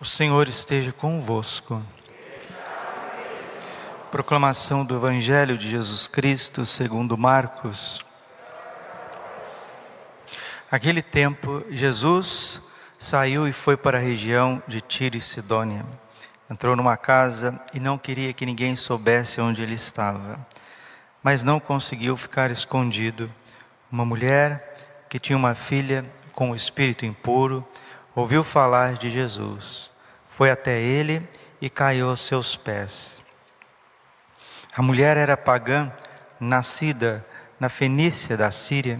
O Senhor esteja convosco. Proclamação do Evangelho de Jesus Cristo segundo Marcos. Aquele tempo, Jesus saiu e foi para a região de Tiro e Sidônia. Entrou numa casa e não queria que ninguém soubesse onde ele estava. Mas não conseguiu ficar escondido. Uma mulher que tinha uma filha com o espírito impuro ouviu falar de Jesus foi até ele e caiu aos seus pés. A mulher era pagã, nascida na Fenícia da Síria.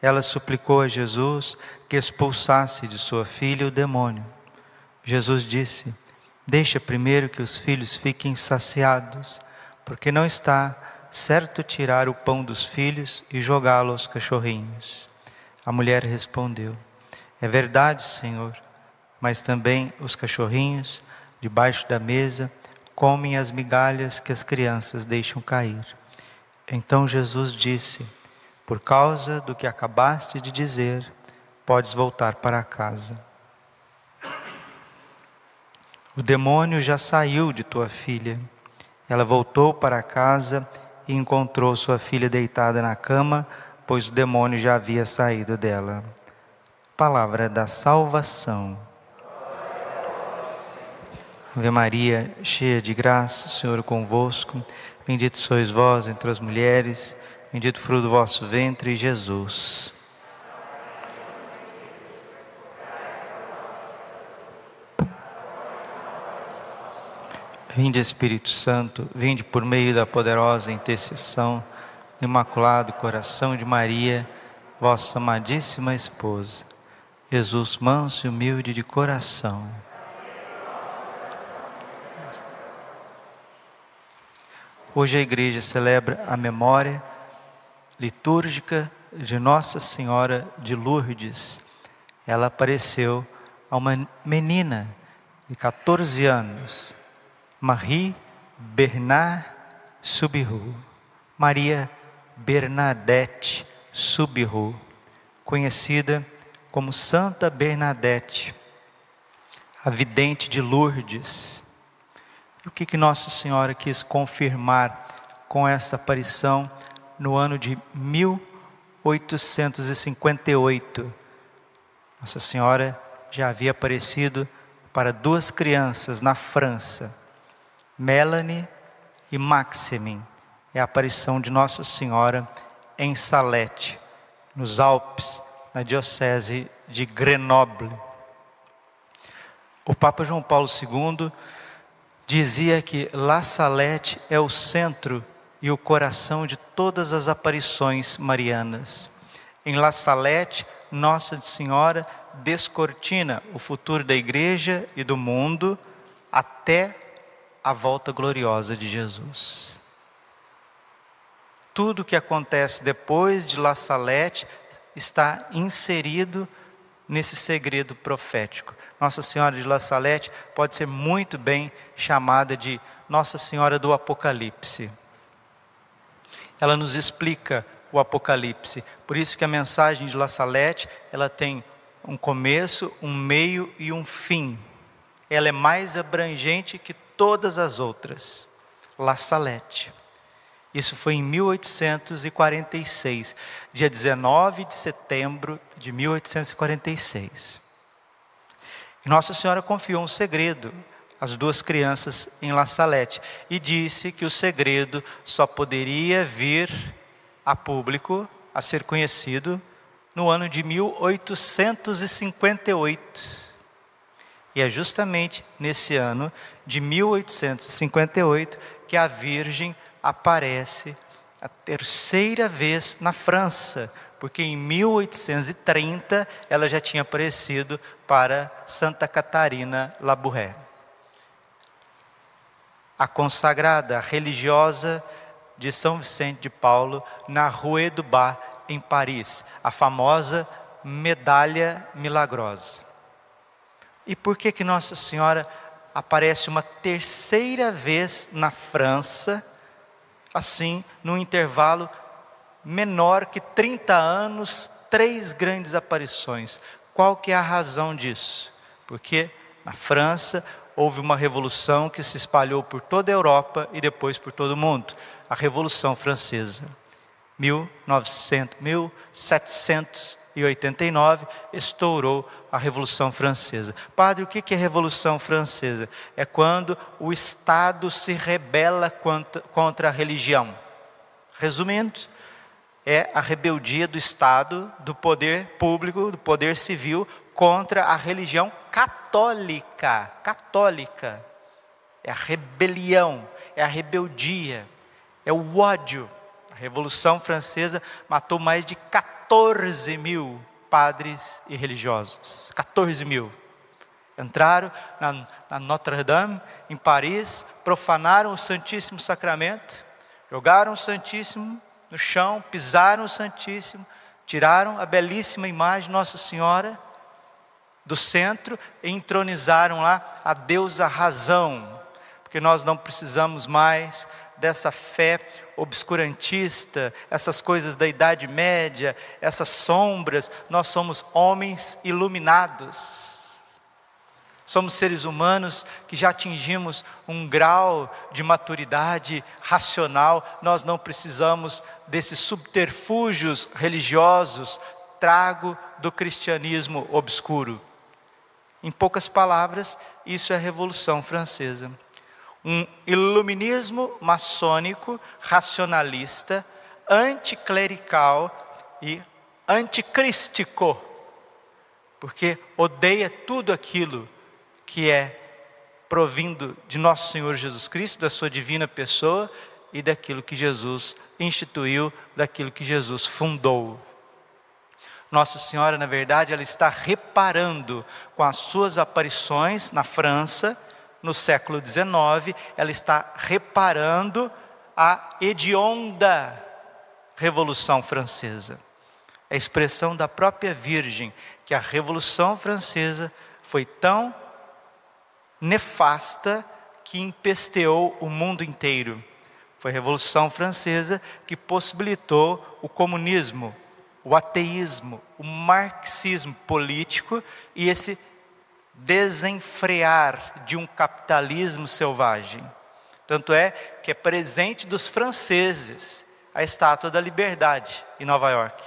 Ela suplicou a Jesus que expulsasse de sua filha o demônio. Jesus disse: Deixa primeiro que os filhos fiquem saciados, porque não está certo tirar o pão dos filhos e jogá-lo aos cachorrinhos. A mulher respondeu: É verdade, Senhor mas também os cachorrinhos, debaixo da mesa, comem as migalhas que as crianças deixam cair. Então Jesus disse: Por causa do que acabaste de dizer, podes voltar para casa. O demônio já saiu de tua filha. Ela voltou para casa e encontrou sua filha deitada na cama, pois o demônio já havia saído dela. Palavra da salvação. Ave Maria, cheia de graça, o Senhor é convosco. Bendito sois vós entre as mulheres, bendito fruto do vosso ventre, Jesus. Vinde Espírito Santo, vinde por meio da poderosa intercessão do Imaculado Coração de Maria, vossa amadíssima esposa. Jesus, manso e humilde de coração Hoje a igreja celebra a memória litúrgica de Nossa Senhora de Lourdes. Ela apareceu a uma menina de 14 anos, Marie Bernard Subiru, Maria Bernadette Subiru, conhecida como Santa Bernadette, a vidente de Lourdes e o que, que Nossa Senhora quis confirmar com essa aparição no ano de 1858? Nossa Senhora já havia aparecido para duas crianças na França, Melanie e Maximin. É a aparição de Nossa Senhora em Salete, nos Alpes, na Diocese de Grenoble. O Papa João Paulo II dizia que La Salette é o centro e o coração de todas as aparições marianas. Em La Salette, Nossa Senhora descortina o futuro da igreja e do mundo até a volta gloriosa de Jesus. Tudo que acontece depois de La Salette está inserido nesse segredo profético. Nossa Senhora de La Salette pode ser muito bem chamada de Nossa Senhora do Apocalipse. Ela nos explica o Apocalipse. Por isso que a mensagem de La Salette, ela tem um começo, um meio e um fim. Ela é mais abrangente que todas as outras. La Salette. Isso foi em 1846, dia 19 de setembro de 1846. Nossa Senhora confiou um segredo às duas crianças em La Salette e disse que o segredo só poderia vir a público, a ser conhecido, no ano de 1858. E é justamente nesse ano de 1858 que a Virgem aparece a terceira vez na França, porque em 1830 ela já tinha aparecido para Santa Catarina Labouré. A consagrada, religiosa de São Vicente de Paulo, na Rue du Bas, em Paris, a famosa medalha milagrosa. E por que que Nossa Senhora aparece uma terceira vez na França, assim, num intervalo menor que 30 anos, três grandes aparições. Qual que é a razão disso? Porque na França, houve uma revolução que se espalhou por toda a Europa e depois por todo o mundo a Revolução Francesa. 1900, 1789 estourou a Revolução Francesa. Padre, o que é Revolução Francesa? É quando o Estado se rebela contra, contra a religião. Resumindo, é a rebeldia do Estado, do poder público, do poder civil contra a religião católica. Católica. É a rebelião, é a rebeldia, é o ódio. A Revolução Francesa matou mais de 14 mil padres e religiosos. 14 mil. Entraram na, na Notre-Dame, em Paris, profanaram o Santíssimo Sacramento, jogaram o Santíssimo no chão, pisaram o Santíssimo, tiraram a belíssima imagem de Nossa Senhora do centro e entronizaram lá a deusa razão, porque nós não precisamos mais dessa fé obscurantista, essas coisas da Idade Média, essas sombras, nós somos homens iluminados. Somos seres humanos que já atingimos um grau de maturidade racional, nós não precisamos desses subterfúgios religiosos, trago do cristianismo obscuro. Em poucas palavras, isso é a Revolução Francesa. Um iluminismo maçônico, racionalista, anticlerical e anticrístico, porque odeia tudo aquilo que é provindo de nosso Senhor Jesus Cristo, da sua divina pessoa e daquilo que Jesus instituiu, daquilo que Jesus fundou. Nossa Senhora, na verdade, ela está reparando com as suas aparições na França, no século XIX, ela está reparando a hedionda Revolução Francesa. É a expressão da própria Virgem que a Revolução Francesa foi tão nefasta que empesteou o mundo inteiro. Foi a Revolução Francesa que possibilitou o comunismo, o ateísmo, o marxismo político e esse desenfrear de um capitalismo selvagem. Tanto é que é presente dos franceses a estátua da liberdade em Nova York.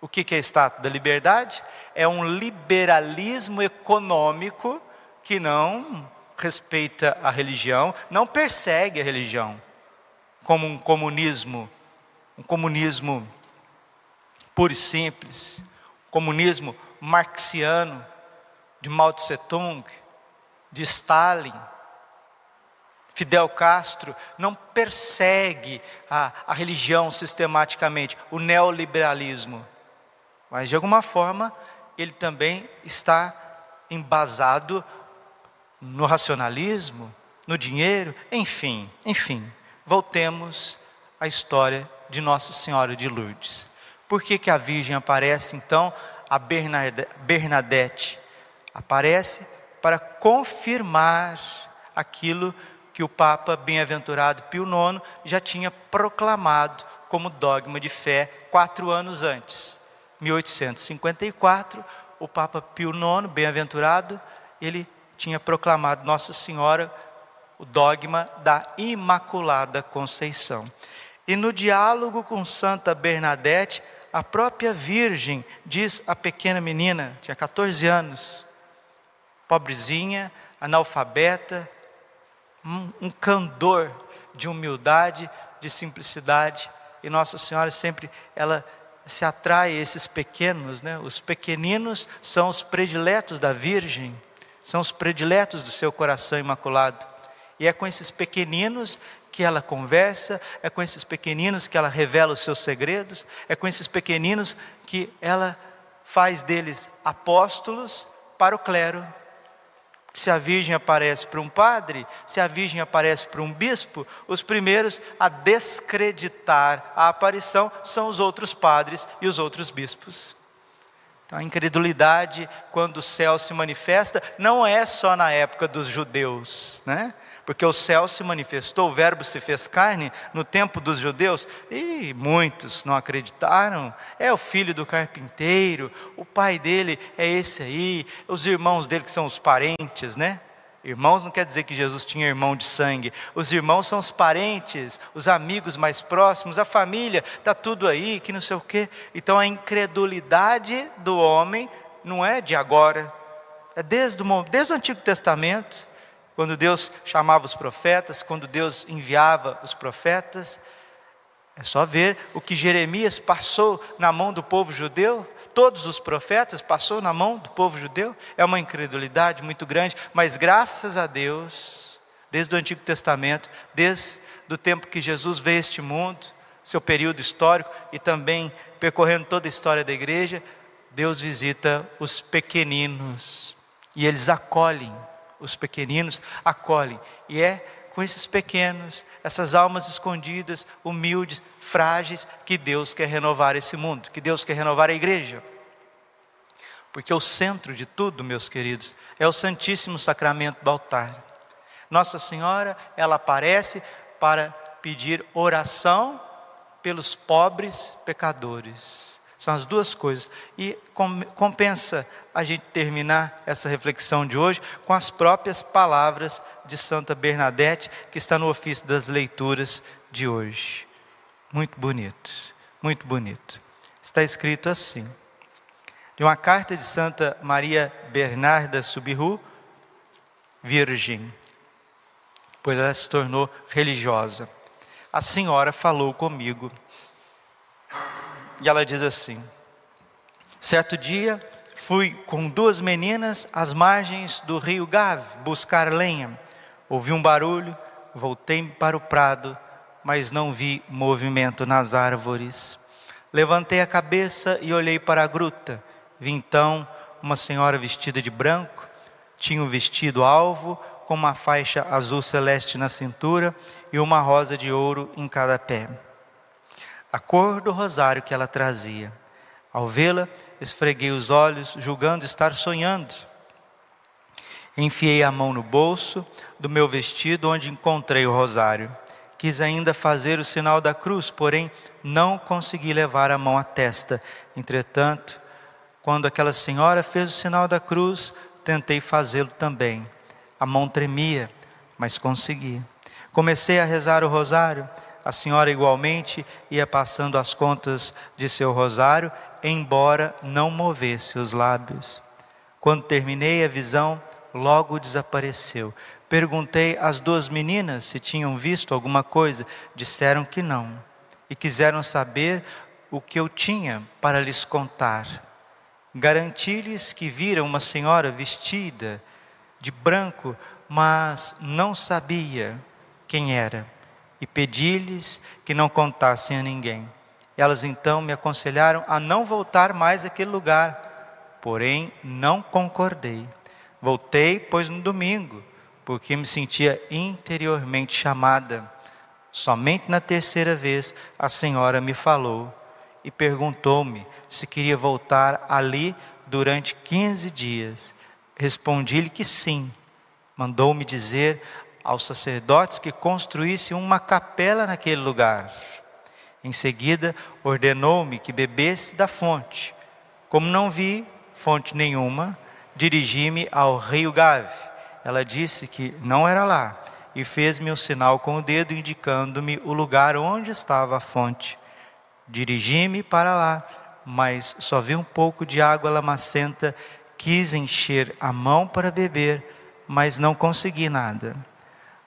O que é a estátua da liberdade? É um liberalismo econômico que não respeita a religião, não persegue a religião, como um comunismo, um comunismo puro e simples, um comunismo marxiano, de Mao Tse Tung, de Stalin, Fidel Castro, não persegue a, a religião sistematicamente, o neoliberalismo, mas de alguma forma ele também está embasado no racionalismo, no dinheiro, enfim, enfim. Voltemos à história de Nossa Senhora de Lourdes. Por que, que a Virgem aparece então a Bernadette? Aparece para confirmar aquilo que o Papa Bem-aventurado Pio IX já tinha proclamado como dogma de fé quatro anos antes. 1854, o Papa Pio IX, bem-aventurado, ele tinha proclamado Nossa Senhora o dogma da Imaculada Conceição. E no diálogo com Santa Bernadette, a própria Virgem diz à pequena menina, tinha 14 anos, pobrezinha, analfabeta, um, um candor de humildade, de simplicidade, e Nossa Senhora sempre ela se atrai esses pequenos, né? Os pequeninos são os prediletos da Virgem são os prediletos do seu coração imaculado. E é com esses pequeninos que ela conversa, é com esses pequeninos que ela revela os seus segredos, é com esses pequeninos que ela faz deles apóstolos para o clero. Se a Virgem aparece para um padre, se a Virgem aparece para um bispo, os primeiros a descreditar a aparição são os outros padres e os outros bispos. A incredulidade, quando o céu se manifesta, não é só na época dos judeus, né? Porque o céu se manifestou, o Verbo se fez carne no tempo dos judeus e muitos não acreditaram. É o filho do carpinteiro, o pai dele é esse aí, os irmãos dele que são os parentes, né? Irmãos não quer dizer que Jesus tinha irmão de sangue. Os irmãos são os parentes, os amigos mais próximos, a família, está tudo aí, que não sei o quê. Então a incredulidade do homem não é de agora, é desde o, desde o Antigo Testamento, quando Deus chamava os profetas, quando Deus enviava os profetas. É só ver o que Jeremias passou na mão do povo judeu, todos os profetas passou na mão do povo judeu. É uma incredulidade muito grande, mas graças a Deus, desde o Antigo Testamento, desde o tempo que Jesus veio a este mundo, seu período histórico e também percorrendo toda a história da igreja, Deus visita os pequeninos e eles acolhem, os pequeninos acolhem, e é com esses pequenos, essas almas escondidas, humildes, frágeis, que Deus quer renovar esse mundo, que Deus quer renovar a igreja. Porque o centro de tudo, meus queridos, é o Santíssimo Sacramento do altar. Nossa Senhora, ela aparece para pedir oração pelos pobres pecadores. São as duas coisas. E compensa a gente terminar essa reflexão de hoje com as próprias palavras de Santa Bernadette, que está no ofício das leituras de hoje. Muito bonito, muito bonito. Está escrito assim: de uma carta de Santa Maria Bernarda Subiru, virgem, pois ela se tornou religiosa. A senhora falou comigo. E ela diz assim: certo dia fui com duas meninas às margens do rio Gave buscar lenha. Ouvi um barulho, voltei para o prado, mas não vi movimento nas árvores. Levantei a cabeça e olhei para a gruta. Vi então uma senhora vestida de branco, tinha um vestido alvo, com uma faixa azul celeste na cintura e uma rosa de ouro em cada pé. A cor do rosário que ela trazia. Ao vê-la, esfreguei os olhos, julgando estar sonhando. Enfiei a mão no bolso do meu vestido, onde encontrei o rosário. Quis ainda fazer o sinal da cruz, porém não consegui levar a mão à testa. Entretanto, quando aquela senhora fez o sinal da cruz, tentei fazê-lo também. A mão tremia, mas consegui. Comecei a rezar o rosário. A senhora igualmente ia passando as contas de seu rosário embora não movesse os lábios. Quando terminei a visão, logo desapareceu. Perguntei às duas meninas se tinham visto alguma coisa, disseram que não, e quiseram saber o que eu tinha para lhes contar. Garanti-lhes que viram uma senhora vestida de branco, mas não sabia quem era, e pedi-lhes que não contassem a ninguém. Elas então me aconselharam a não voltar mais àquele lugar, porém não concordei. Voltei, pois no domingo, porque me sentia interiormente chamada. Somente na terceira vez a senhora me falou e perguntou-me se queria voltar ali durante 15 dias. Respondi-lhe que sim. Mandou-me dizer aos sacerdotes que construísse uma capela naquele lugar. Em seguida, ordenou-me que bebesse da fonte. Como não vi fonte nenhuma, dirigi-me ao rio Gave. Ela disse que não era lá e fez-me um sinal com o dedo indicando-me o lugar onde estava a fonte. Dirigi-me para lá, mas só vi um pouco de água lamacenta, quis encher a mão para beber, mas não consegui nada.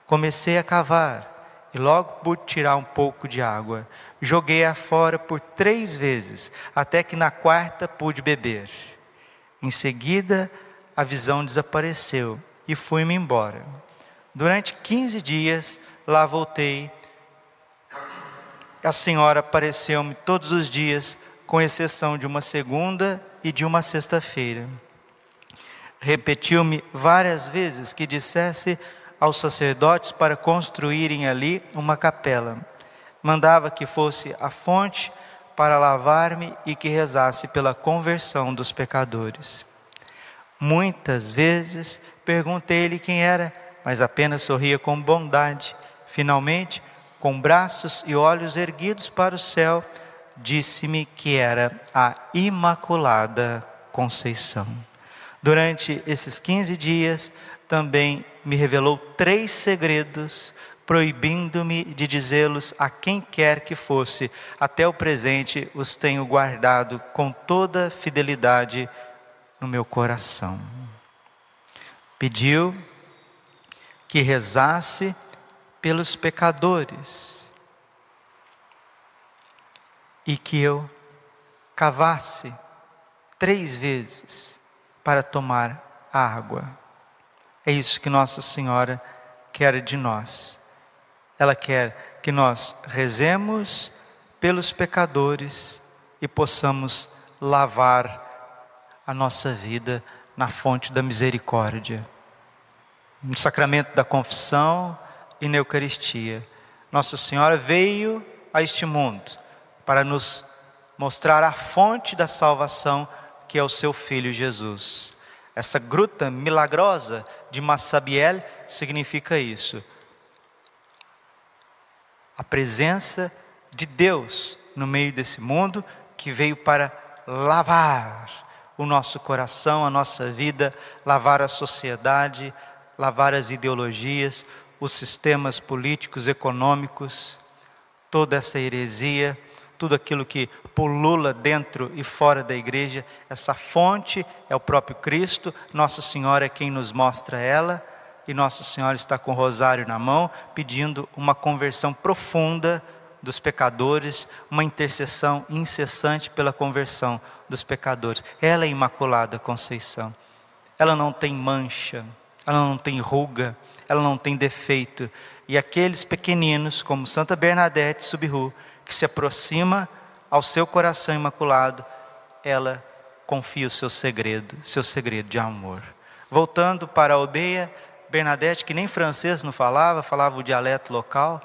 Comecei a cavar e logo pude tirar um pouco de água joguei-a fora por três vezes, até que na quarta pude beber. Em seguida, a visão desapareceu e fui-me embora. Durante 15 dias, lá voltei. A senhora apareceu-me todos os dias, com exceção de uma segunda e de uma sexta-feira. Repetiu-me várias vezes que dissesse aos sacerdotes para construírem ali uma capela mandava que fosse a fonte para lavar-me e que rezasse pela conversão dos pecadores. Muitas vezes perguntei-lhe quem era, mas apenas sorria com bondade. Finalmente, com braços e olhos erguidos para o céu, disse-me que era a Imaculada Conceição. Durante esses 15 dias, também me revelou três segredos, proibindo-me de dizê-los a quem quer que fosse. Até o presente os tenho guardado com toda fidelidade no meu coração. Pediu que rezasse pelos pecadores e que eu cavasse três vezes para tomar água. É isso que Nossa Senhora quer de nós. Ela quer que nós rezemos pelos pecadores e possamos lavar a nossa vida na fonte da misericórdia. No sacramento da confissão e na Eucaristia, Nossa Senhora veio a este mundo para nos mostrar a fonte da salvação, que é o seu Filho Jesus. Essa gruta milagrosa de Massabiel significa isso. A presença de Deus no meio desse mundo que veio para lavar o nosso coração, a nossa vida, lavar a sociedade, lavar as ideologias, os sistemas políticos, econômicos, toda essa heresia, tudo aquilo que pulula dentro e fora da igreja, essa fonte é o próprio Cristo, Nossa Senhora é quem nos mostra ela, e Nossa Senhora está com o rosário na mão, pedindo uma conversão profunda dos pecadores, uma intercessão incessante pela conversão dos pecadores. Ela é Imaculada Conceição. Ela não tem mancha, ela não tem ruga, ela não tem defeito. E aqueles pequeninos, como Santa Bernadette Subru, que se aproxima ao seu coração imaculado, ela confia o seu segredo, seu segredo de amor. Voltando para a aldeia, Bernadette, que nem francês não falava, falava o dialeto local,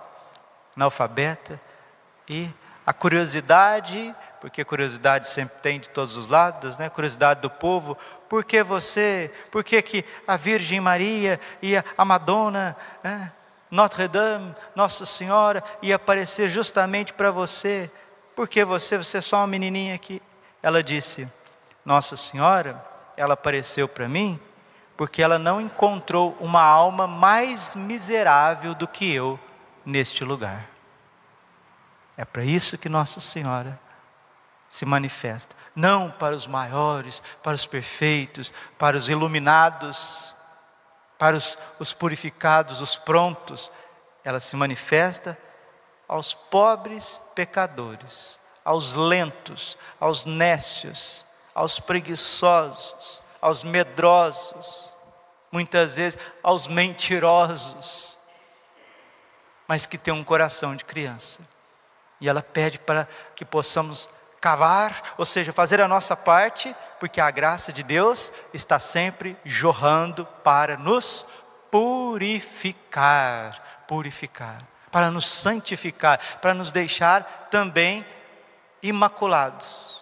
analfabeta, e a curiosidade porque curiosidade sempre tem de todos os lados, né? Curiosidade do povo, por que você, por que, que a Virgem Maria e a Madonna, né? Notre Dame, Nossa Senhora, ia aparecer justamente para você? Por que você, você é só uma menininha aqui? Ela disse: Nossa Senhora, ela apareceu para mim porque ela não encontrou uma alma mais miserável do que eu neste lugar. É para isso que Nossa Senhora se manifesta. Não para os maiores, para os perfeitos, para os iluminados, para os, os purificados, os prontos. Ela se manifesta aos pobres pecadores, aos lentos, aos nécios, aos preguiçosos, aos medrosos, muitas vezes aos mentirosos, mas que têm um coração de criança. E ela pede para que possamos cavar, ou seja, fazer a nossa parte, porque a graça de Deus está sempre jorrando para nos purificar, purificar, para nos santificar, para nos deixar também imaculados.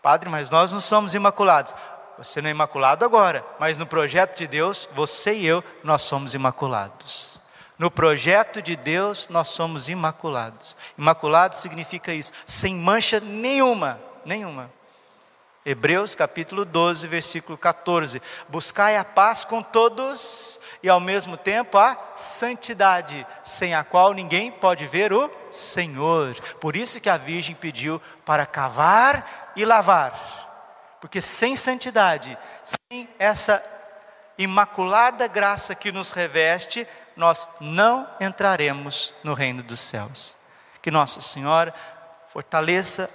Padre, mas nós não somos imaculados. Você não é imaculado agora, mas no projeto de Deus, você e eu, nós somos imaculados. No projeto de Deus, nós somos imaculados. Imaculado significa isso, sem mancha nenhuma, nenhuma. Hebreus capítulo 12, versículo 14: Buscai a paz com todos e ao mesmo tempo a santidade, sem a qual ninguém pode ver o Senhor. Por isso que a Virgem pediu para cavar e lavar, porque sem santidade, sem essa imaculada graça que nos reveste, nós não entraremos no reino dos céus. Que Nossa Senhora fortaleça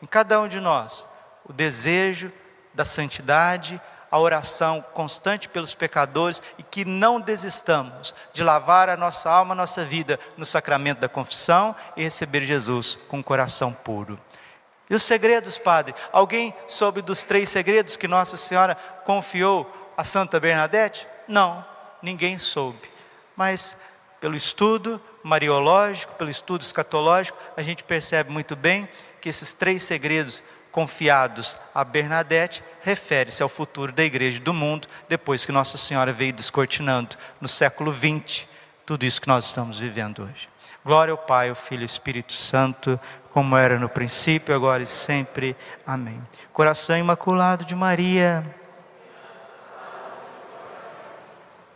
em cada um de nós o desejo da santidade, a oração constante pelos pecadores e que não desistamos de lavar a nossa alma, a nossa vida no sacramento da confissão e receber Jesus com um coração puro. E os segredos, Padre? Alguém soube dos três segredos que Nossa Senhora confiou a Santa Bernadette? Não, ninguém soube mas pelo estudo mariológico, pelo estudo escatológico, a gente percebe muito bem que esses três segredos confiados a Bernadette, refere-se ao futuro da igreja do mundo, depois que Nossa Senhora veio descortinando no século XX tudo isso que nós estamos vivendo hoje. Glória ao Pai, ao Filho e ao Espírito Santo, como era no princípio, agora e sempre. Amém. Coração imaculado de Maria